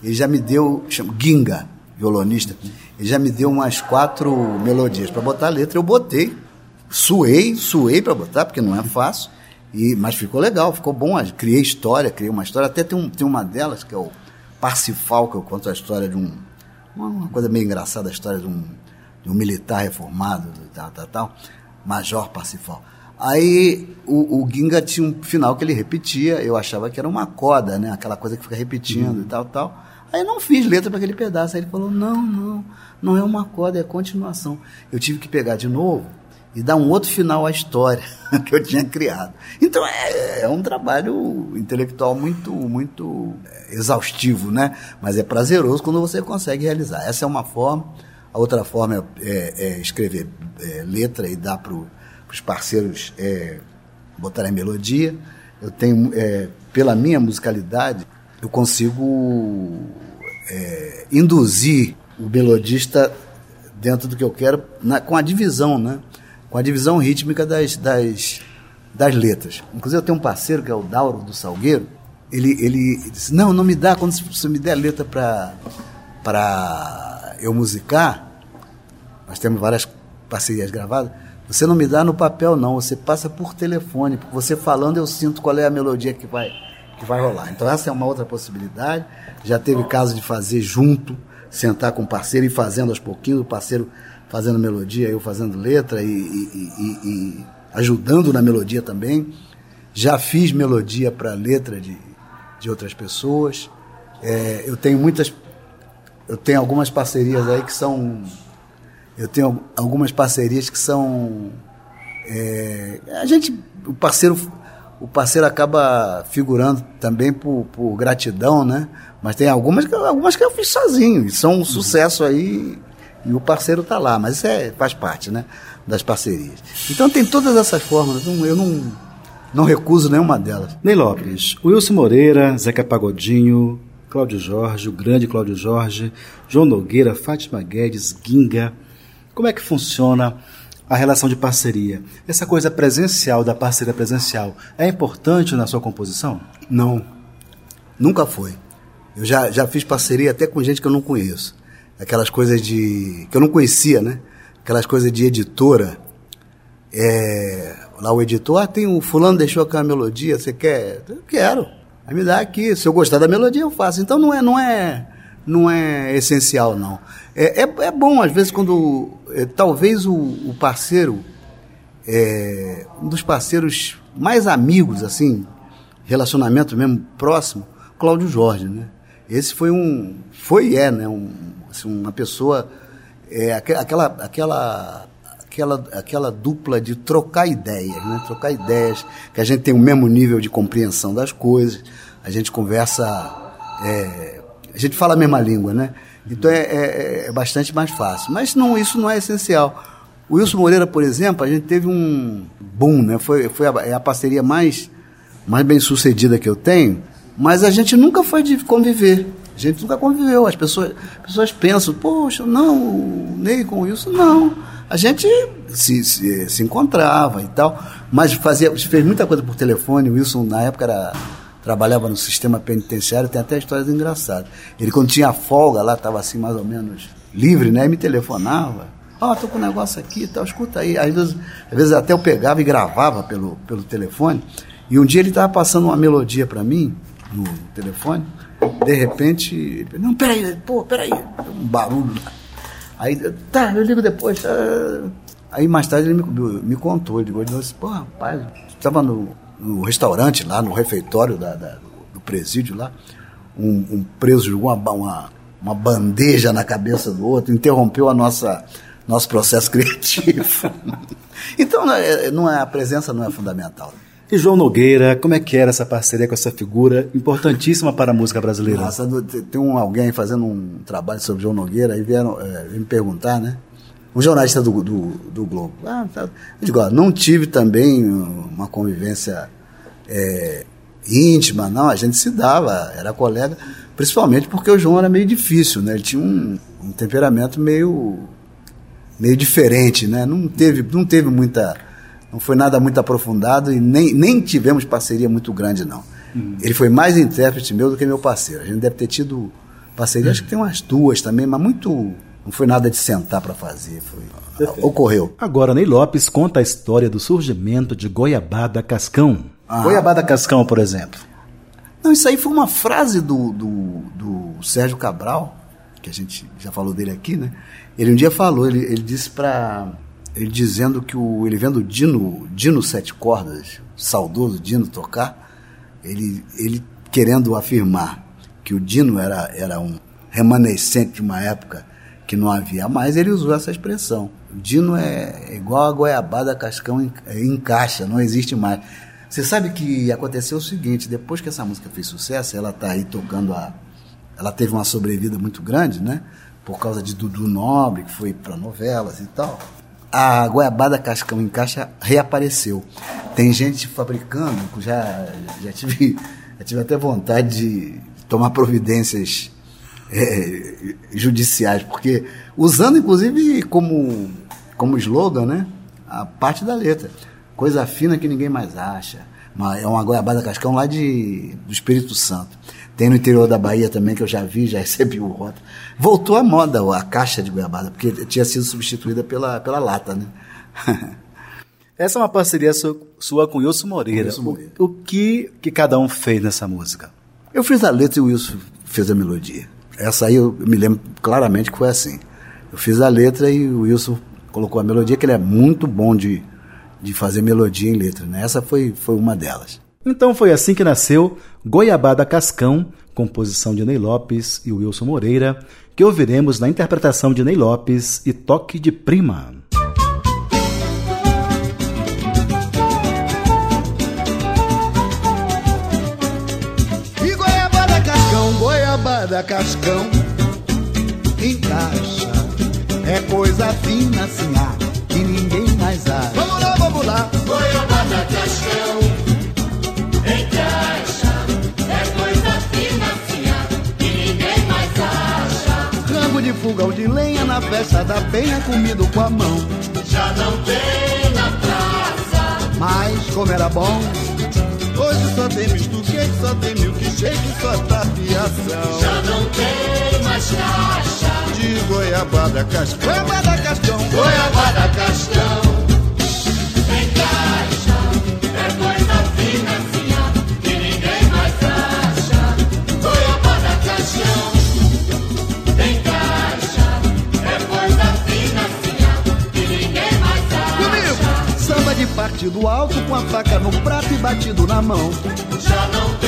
Ele já me deu, chama Ginga, violonista, ele já me deu umas quatro melodias para botar a letra. Eu botei, suei, suei para botar, porque não é fácil. E, mas ficou legal, ficou bom. Criei história, criei uma história. Até tem, um, tem uma delas que é o Parsifal, que eu conto a história de um. Uma coisa meio engraçada, a história de um, de um militar reformado, tal, tal, tal, Major Parsifal. Aí o, o Ginga tinha um final que ele repetia, eu achava que era uma coda, né? Aquela coisa que fica repetindo uhum. e tal, tal. Aí eu não fiz letra para aquele pedaço. Aí ele falou: não, não, não é uma coda, é continuação. Eu tive que pegar de novo e dar um outro final à história que eu tinha criado. Então é, é um trabalho intelectual muito, muito é, exaustivo, né? Mas é prazeroso quando você consegue realizar. Essa é uma forma. A outra forma é, é, é escrever é, letra e dar para os parceiros é, botarem melodia. Eu tenho, pela minha musicalidade, eu consigo é, induzir o melodista dentro do que eu quero, na, com a divisão, né? Com a divisão rítmica das, das, das letras. Inclusive, eu tenho um parceiro que é o Dauro do Salgueiro. Ele, ele disse: Não, não me dá, quando você me der letra para eu musicar, nós temos várias parcerias gravadas. Você não me dá no papel, não, você passa por telefone. Porque você falando, eu sinto qual é a melodia que vai, que vai rolar. Então, essa é uma outra possibilidade. Já teve caso de fazer junto, sentar com o parceiro e fazendo aos pouquinhos, o parceiro fazendo melodia, eu fazendo letra e, e, e, e ajudando na melodia também. Já fiz melodia para letra de, de outras pessoas. É, eu tenho muitas. Eu tenho algumas parcerias aí que são. Eu tenho algumas parcerias que são. É, a gente. O parceiro. O parceiro acaba figurando também por, por gratidão, né? Mas tem algumas, algumas que eu fiz sozinho, e são um sucesso aí, e o parceiro está lá, mas isso é, faz parte, né? Das parcerias. Então tem todas essas formas, eu não, não recuso nenhuma delas. Ney Lopes, Wilson Moreira, Zeca Pagodinho, Cláudio Jorge, o grande Cláudio Jorge, João Nogueira, Fátima Guedes, Ginga. Como é que funciona a relação de parceria? Essa coisa presencial, da parceria presencial, é importante na sua composição? Não, nunca foi. Eu já, já fiz parceria até com gente que eu não conheço. Aquelas coisas de. que eu não conhecia, né? Aquelas coisas de editora. É, lá o editor, ah, tem um fulano deixou aquela melodia, você quer? Eu quero. Aí me dá aqui. Se eu gostar da melodia, eu faço. Então não é, não é, não é essencial, não. É, é, é bom, às vezes, quando. É, talvez o, o parceiro. É, um dos parceiros mais amigos, assim, relacionamento mesmo próximo, Cláudio Jorge, né? Esse foi um, foi e é, né, um, assim, uma pessoa, é, aquela, aquela, aquela, aquela dupla de trocar ideias, né, trocar ideias, que a gente tem o mesmo nível de compreensão das coisas, a gente conversa, é, a gente fala a mesma língua, né, então é, é, é, bastante mais fácil. Mas não, isso não é essencial. O Wilson Moreira, por exemplo, a gente teve um boom, né? Foi, foi a, é a parceria mais, mais bem sucedida que eu tenho. Mas a gente nunca foi de conviver. A gente nunca conviveu. As pessoas, as pessoas pensam, poxa, não, o Ney com isso, não. A gente se, se, se, encontrava e tal, mas fazia, fez muita coisa por telefone. O Wilson, na época, era, trabalhava no sistema penitenciário, tem até histórias engraçadas. Ele, quando tinha folga lá, estava assim, mais ou menos livre, né? Me telefonava. Ó, oh, tô com um negócio aqui e tal, escuta aí. Às vezes, às vezes até eu pegava e gravava pelo, pelo telefone. E um dia ele estava passando uma melodia para mim, no telefone. De repente, não, peraí, pô, peraí, um barulho. Aí, tá, eu ligo depois. Tá. Aí mais tarde ele me, me contou, ele disse, pô, rapaz, estava no, no restaurante lá, no refeitório da, da do presídio lá, um, um preso jogou uma, uma, uma bandeja na cabeça do outro, interrompeu a nossa nosso processo criativo. então, não é, não é, a presença não é fundamental. E João Nogueira, como é que era essa parceria com essa figura importantíssima para a música brasileira? Nossa, tem um, alguém fazendo um trabalho sobre João Nogueira, e vieram é, me perguntar, né? Um jornalista do, do, do Globo. Ah, tá. Eu digo, ó, não tive também uma convivência é, íntima, não, a gente se dava, era colega, principalmente porque o João era meio difícil, né? Ele tinha um, um temperamento meio, meio diferente, né? Não teve, não teve muita não foi nada muito aprofundado e nem, nem tivemos parceria muito grande, não. Uhum. Ele foi mais intérprete meu do que meu parceiro. A gente deve ter tido parceria, uhum. acho que tem umas duas também, mas muito. Não foi nada de sentar para fazer, foi, ocorreu. Agora, Ney Lopes conta a história do surgimento de Goiabada Cascão. Ah. Goiabada Cascão, por exemplo. Não, isso aí foi uma frase do, do, do Sérgio Cabral, que a gente já falou dele aqui, né? Ele um dia falou, ele, ele disse para ele dizendo que o, ele vendo o Dino, Dino Sete Cordas, saudoso Dino tocar, ele, ele querendo afirmar que o Dino era, era um remanescente de uma época que não havia mais, ele usou essa expressão. O Dino é igual a goiabada cascão em, encaixa, não existe mais. Você sabe que aconteceu o seguinte, depois que essa música fez sucesso, ela está aí tocando a... Ela teve uma sobrevida muito grande, né? Por causa de Dudu Nobre, que foi para novelas e tal. A goiabada cascão em caixa reapareceu. Tem gente fabricando, já, já, tive, já tive até vontade de tomar providências é, judiciais, porque usando inclusive como, como slogan, né? A parte da letra. Coisa fina que ninguém mais acha. Uma, é uma goiabada cascão lá de, do Espírito Santo. Tem no interior da Bahia também, que eu já vi, já recebi o rota. Voltou à moda a caixa de goiabada, porque tinha sido substituída pela, pela lata, né? Essa é uma parceria sua, sua com Wilson Moreira. Wilson Moreira. O, o, que, que cada um fez nessa música? Eu fiz a letra e o Wilson fez a melodia. Essa aí eu me lembro claramente que foi assim. Eu fiz a letra e o Wilson colocou a melodia, que ele é muito bom de, de fazer melodia em letra. Né? Essa foi, foi uma delas. Então foi assim que nasceu Goiabada Cascão, composição de Ney Lopes e Wilson Moreira, que ouviremos na interpretação de Ney Lopes e Toque de Prima. Goiabada cascão, encaixa. É coisa fina assim, ah, que ninguém mais acha. Vamos lá, vamos lá. Goiabada cascão, encaixa. É coisa fina assim, ah, que ninguém mais acha. Rango de fogão de lenha na festa da penha, comido com a mão. Já não tem na praça. Mas como era bom. Hoje só tem misto quente, só tem milkshake, só tapiação. Já não tem mais caixa. De goiabada cascão. Goiabada cascão. Goiabada cascão. Encaixa. É coisa fina assim, ó, que ninguém mais acha. Goiabada cascão. Encaixa. É coisa fina assim, ó, que ninguém mais acha. Comigo. Samba de partido alto com a faca no prato e batido na mão. Já não tem.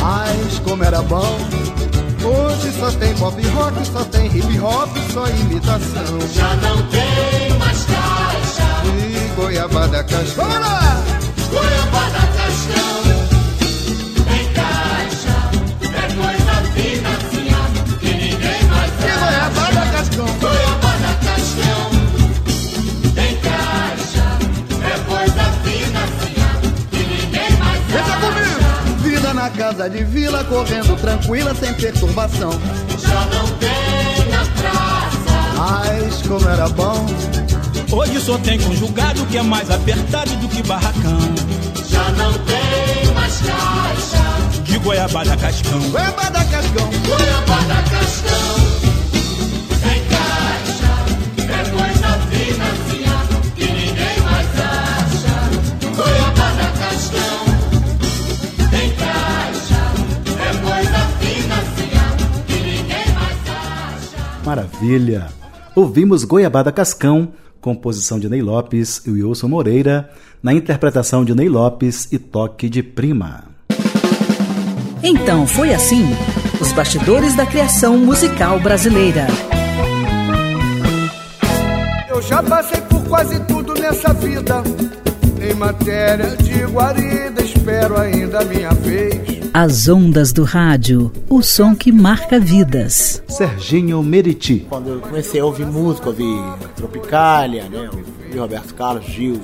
Mas como era bom. Hoje só tem pop rock, só tem hip hop, só imitação. Já não tem mais caixa. E goiabada lá! Goiabada cascão. Vida de vila, correndo tranquila, sem perturbação. Já não tem na praça. Mas como era bom. Hoje só tem conjugado que é mais apertado do que barracão. Já não tem mais caixa. De goiabada cascão. Goiabada cascão. Goiabada cascão. Maravilha! Ouvimos Goiabada Cascão, composição de Ney Lopes e Wilson Moreira, na interpretação de Ney Lopes e Toque de Prima. Então foi assim: os bastidores da criação musical brasileira. Eu já passei por quase tudo nessa vida. Em matéria de guarida, espero ainda a minha vez. As ondas do rádio, o som que marca vidas. Serginho Meriti. Quando eu comecei a ouvir música, ouvi Tropicália, né? ouvi Roberto Carlos, Gil,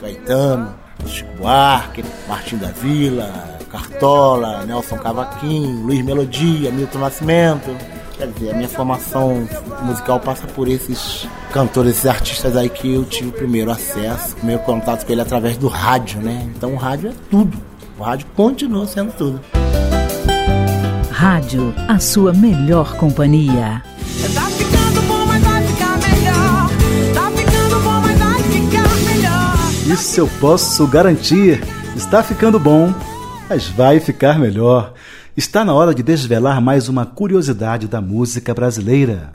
Caetano, Chico Buarque, Martim da Vila, Cartola, Nelson Cavaquinho, Luiz Melodia, Milton Nascimento. Quer dizer, a minha formação musical passa por esses cantores, esses artistas aí que eu tive o primeiro acesso, primeiro contato com ele através do rádio, né? Então o rádio é tudo. O rádio continua sendo tudo. Rádio, a sua melhor companhia. Tá ficando bom, mas vai ficar melhor. Tá ficando bom, mas vai ficar melhor. Isso eu posso garantir. Está ficando bom, mas vai ficar melhor. Está na hora de desvelar mais uma curiosidade da música brasileira.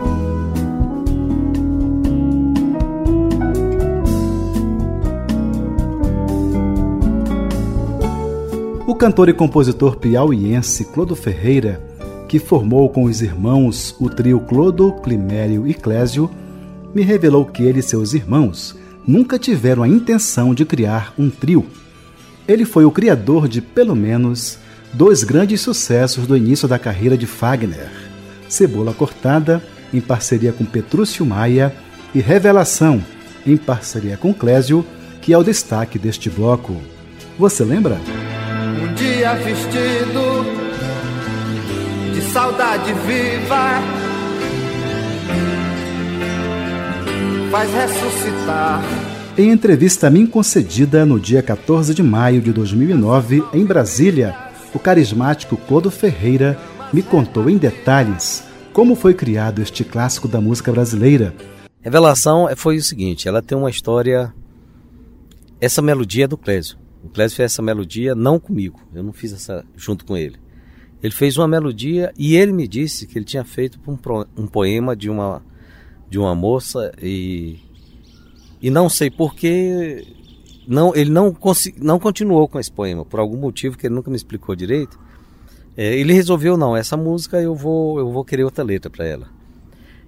Cantor e compositor piauiense Clodo Ferreira que formou com os irmãos o trio Clodo, Climério e Clésio, me revelou que ele e seus irmãos nunca tiveram a intenção de criar um trio. Ele foi o criador de, pelo menos, dois grandes sucessos do início da carreira de Fagner: Cebola Cortada, em parceria com Petrúcio Maia, e Revelação, em parceria com Clésio, que é o destaque deste bloco. Você lembra? Dia vestido de saudade viva faz ressuscitar. Em entrevista a mim concedida no dia 14 de maio de 2009, em Brasília, o carismático Clodo Ferreira me contou em detalhes como foi criado este clássico da música brasileira. Revelação foi o seguinte, ela tem uma história. Essa melodia é do Clésio. O Clésio fez essa melodia não comigo, eu não fiz essa junto com ele. Ele fez uma melodia e ele me disse que ele tinha feito um, um poema de uma de uma moça e e não sei porquê não ele não não continuou com esse poema por algum motivo que ele nunca me explicou direito. É, ele resolveu não essa música eu vou eu vou querer outra letra para ela.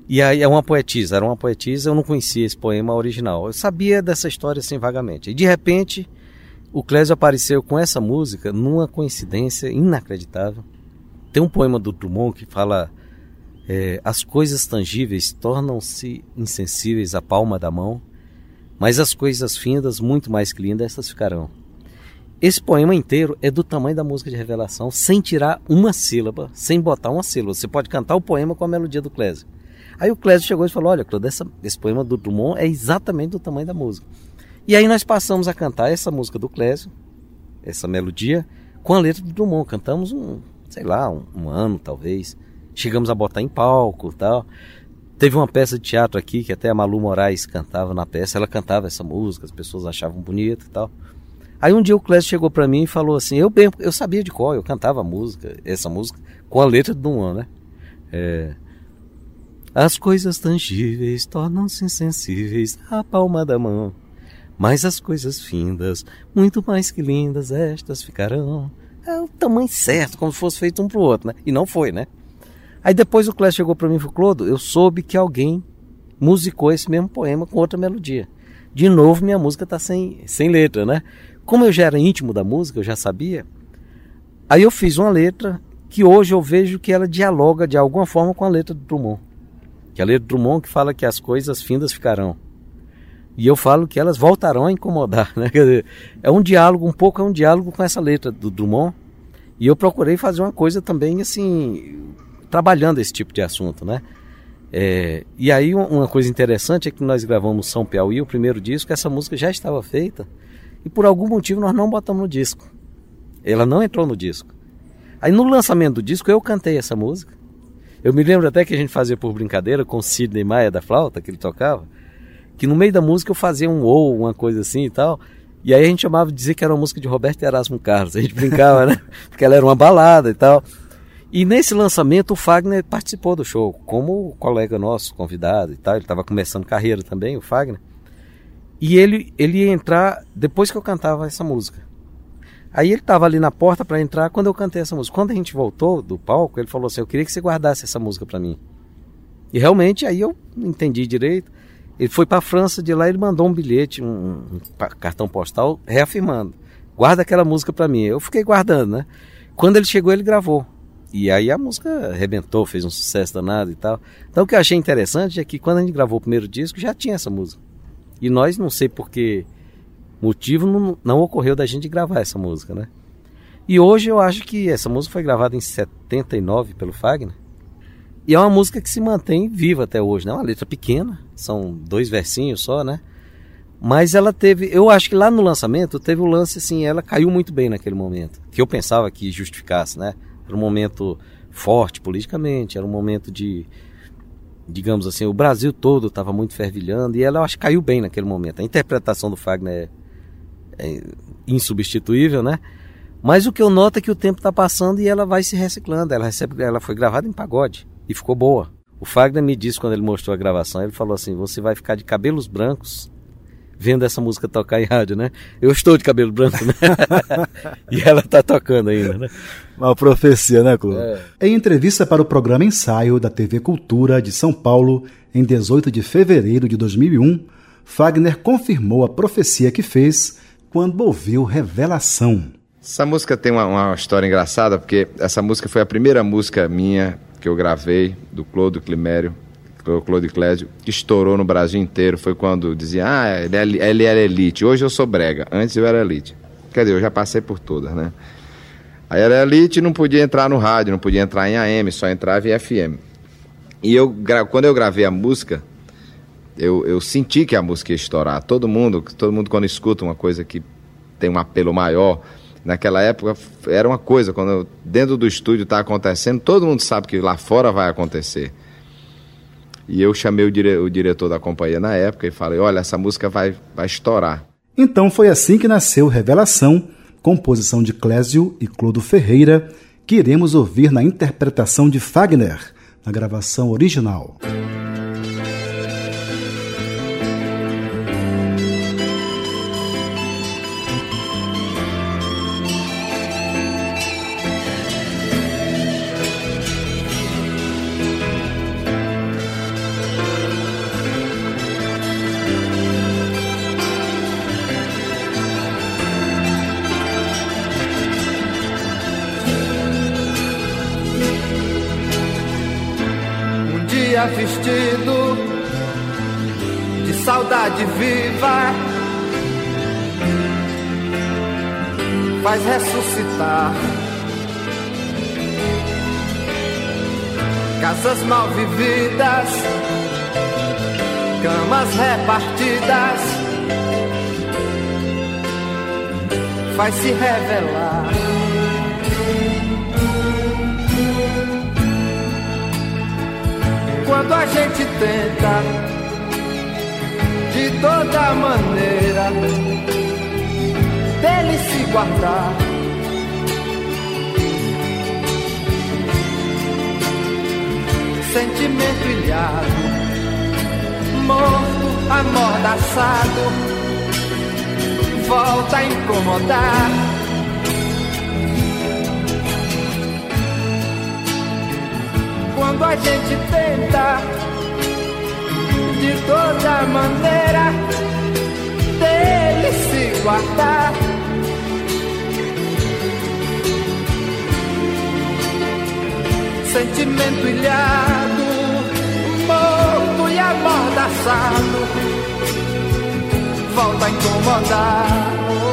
E aí é uma poetisa, era uma poetisa, eu não conhecia esse poema original. Eu sabia dessa história assim vagamente. E de repente o Clésio apareceu com essa música numa coincidência inacreditável. Tem um poema do Drummond que fala é, as coisas tangíveis tornam-se insensíveis à palma da mão, mas as coisas findas, muito mais que lindas, essas ficarão. Esse poema inteiro é do tamanho da música de revelação, sem tirar uma sílaba, sem botar uma sílaba. Você pode cantar o poema com a melodia do Clésio. Aí o Clésio chegou e falou: Olha, Claudio, essa, esse poema do Drummond é exatamente do tamanho da música. E aí nós passamos a cantar essa música do Clésio, essa melodia, com a letra do Drummond. Cantamos um, sei lá, um, um ano talvez. Chegamos a botar em palco tal. Teve uma peça de teatro aqui que até a Malu Moraes cantava na peça. Ela cantava essa música, as pessoas achavam bonita e tal. Aí um dia o Clésio chegou para mim e falou assim: eu bem, eu sabia de qual, eu cantava a música, essa música, com a letra do Drummond, né? É, as coisas tangíveis tornam-se insensíveis à palma da mão. Mas as coisas findas, muito mais que lindas, estas ficarão. É o tamanho certo, como se fosse feito um pro outro, né? E não foi, né? Aí depois o Clécio chegou para mim e falou, Clodo, eu soube que alguém musicou esse mesmo poema com outra melodia. De novo, minha música tá sem, sem letra, né? Como eu já era íntimo da música, eu já sabia. Aí eu fiz uma letra que hoje eu vejo que ela dialoga de alguma forma com a letra do Drummond. Que é a letra do Drummond que fala que as coisas findas ficarão. E eu falo que elas voltarão a incomodar, né? Dizer, é um diálogo, um pouco é um diálogo com essa letra do Drummond. E eu procurei fazer uma coisa também assim, trabalhando esse tipo de assunto, né? É, e aí uma coisa interessante é que nós gravamos São Piauí, o primeiro disco, essa música já estava feita e por algum motivo nós não botamos no disco. Ela não entrou no disco. Aí no lançamento do disco eu cantei essa música. Eu me lembro até que a gente fazia por brincadeira com o Sidney Maia da flauta, que ele tocava que no meio da música eu fazia um ou, uma coisa assim e tal. E aí a gente chamava de dizer que era uma música de Roberto Erasmo Carlos. A gente brincava, né? Porque ela era uma balada e tal. E nesse lançamento o Fagner participou do show, como colega nosso, convidado e tal. Ele estava começando carreira também, o Fagner. E ele, ele ia entrar depois que eu cantava essa música. Aí ele estava ali na porta para entrar quando eu cantei essa música. Quando a gente voltou do palco, ele falou assim: Eu queria que você guardasse essa música para mim. E realmente aí eu entendi direito. Ele foi para a França, de lá ele mandou um bilhete, um, um cartão postal, reafirmando: guarda aquela música para mim. Eu fiquei guardando, né? Quando ele chegou, ele gravou. E aí a música arrebentou, fez um sucesso danado e tal. Então o que eu achei interessante é que quando a gente gravou o primeiro disco, já tinha essa música. E nós, não sei por que motivo, não, não ocorreu da gente gravar essa música, né? E hoje eu acho que essa música foi gravada em 79 pelo Fagner. E é uma música que se mantém viva até hoje, né? Uma letra pequena, são dois versinhos só, né? Mas ela teve, eu acho que lá no lançamento teve o um lance assim, ela caiu muito bem naquele momento, que eu pensava que justificasse, né? Era um momento forte politicamente, era um momento de, digamos assim, o Brasil todo estava muito fervilhando e ela eu acho que caiu bem naquele momento. A interpretação do Fagner é, é insubstituível, né? Mas o que eu noto é que o tempo está passando e ela vai se reciclando. Ela, recebe, ela foi gravada em pagode e ficou boa. O Fagner me disse quando ele mostrou a gravação, ele falou assim: "Você vai ficar de cabelos brancos vendo essa música tocar em rádio, né? Eu estou de cabelo branco, né? e ela tá tocando ainda, né? Uma profecia, né, Clô? É. Em entrevista para o programa Ensaio da TV Cultura de São Paulo, em 18 de fevereiro de 2001, Fagner confirmou a profecia que fez quando ouviu Revelação. Essa música tem uma, uma história engraçada, porque essa música foi a primeira música minha que eu gravei, do Clodo Climério, Clodo Clésio, que estourou no Brasil inteiro. Foi quando dizia, ah, ele, é- ele era elite. Hoje eu sou brega, antes eu era elite. Quer dizer, eu já passei por todas, né? Aí era elite não podia entrar no rádio, não podia entrar em AM, só entrava em FM. E eu, quando eu gravei a música, eu, eu senti que a música ia estourar. Todo mundo, todo mundo quando escuta uma coisa que tem um apelo maior, naquela época era uma coisa, quando dentro do estúdio está acontecendo, todo mundo sabe que lá fora vai acontecer. E eu chamei o, dire- o diretor da companhia na época e falei, olha, essa música vai, vai estourar. Então foi assim que nasceu Revelação, composição de Clésio e Clodo Ferreira, que iremos ouvir na interpretação de Fagner, na gravação original. Vestido de saudade viva, faz ressuscitar. Casas mal vividas, camas repartidas, faz se revelar. Quando a gente tenta de toda maneira dele se guardar. Sentimento ilhado, morto, amordaçado, volta a incomodar. Quando a gente tenta de toda maneira dele se guardar. Sentimento ilhado, morto e amordaçado, volta a incomodar.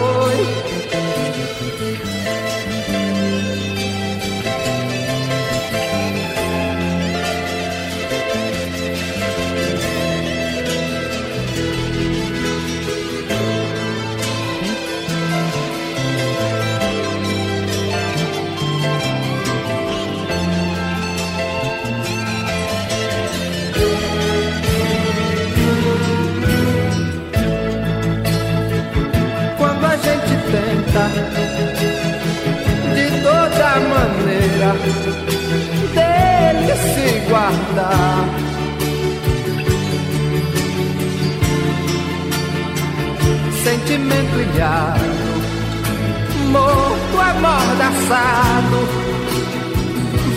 Tenta de toda maneira dele se guardar. Sentimento ilhado, morto amordaçado,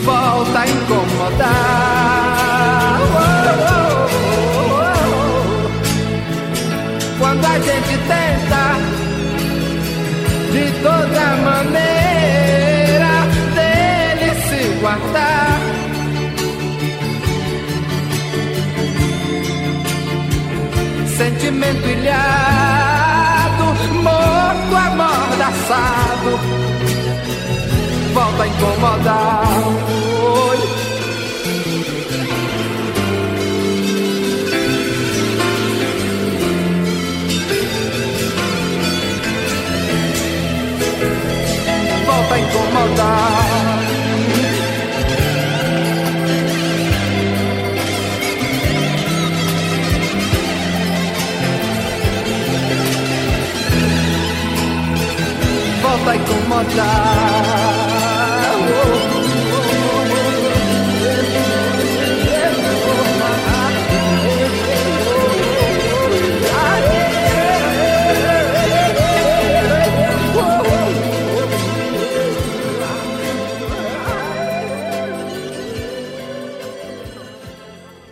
volta a incomodar. Oh, oh, oh, oh. Quando a gente tenta toda maneira dele se guardar. Sentimento ilhado, morto, amordaçado, volta a incomodar.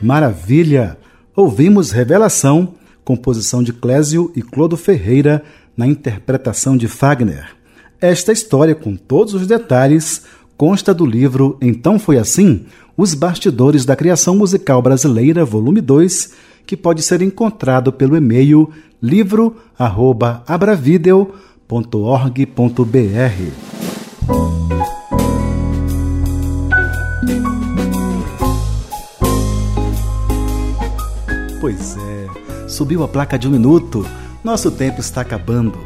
Maravilha! Ouvimos Revelação, composição de Clésio e Clodo Ferreira, na interpretação de Fagner. Esta história, com todos os detalhes, consta do livro Então Foi Assim? Os Bastidores da Criação Musical Brasileira, volume 2, que pode ser encontrado pelo e-mail livro@abravideo.org.br. Pois é, subiu a placa de um minuto. Nosso tempo está acabando.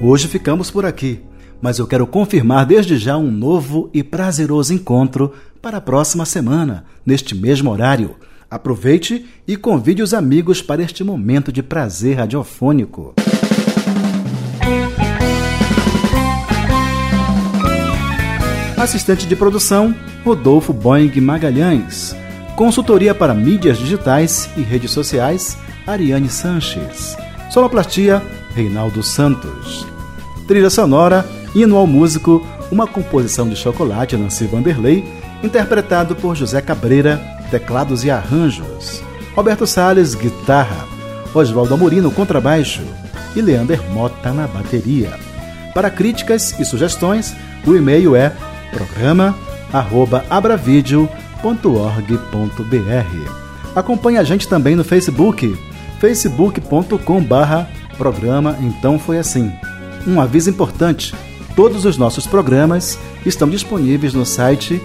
Hoje ficamos por aqui, mas eu quero confirmar desde já um novo e prazeroso encontro para a próxima semana, neste mesmo horário. Aproveite e convide os amigos para este momento de prazer radiofônico. Assistente de produção, Rodolfo Boing Magalhães. Consultoria para mídias digitais e redes sociais, Ariane Sanches. Soloplastia, Reinaldo Santos. Trilha sonora, Hino ao Músico, uma composição de chocolate, Nancy Vanderlei, interpretado por José Cabreira, teclados e arranjos. Roberto Salles, guitarra. Oswaldo Amorino, contrabaixo. E Leander Mota na bateria. Para críticas e sugestões, o e-mail é programa@abravideo.org.br. Acompanhe a gente também no Facebook, facebook.com/barra programa Então Foi Assim. Um aviso importante: todos os nossos programas estão disponíveis no site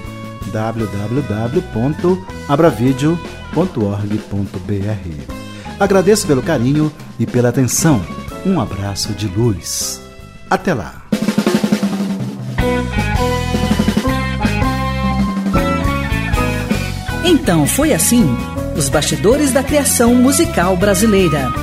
www.abravideo.org.br. Agradeço pelo carinho e pela atenção. Um abraço de luz. Até lá. Então foi assim: os bastidores da criação musical brasileira.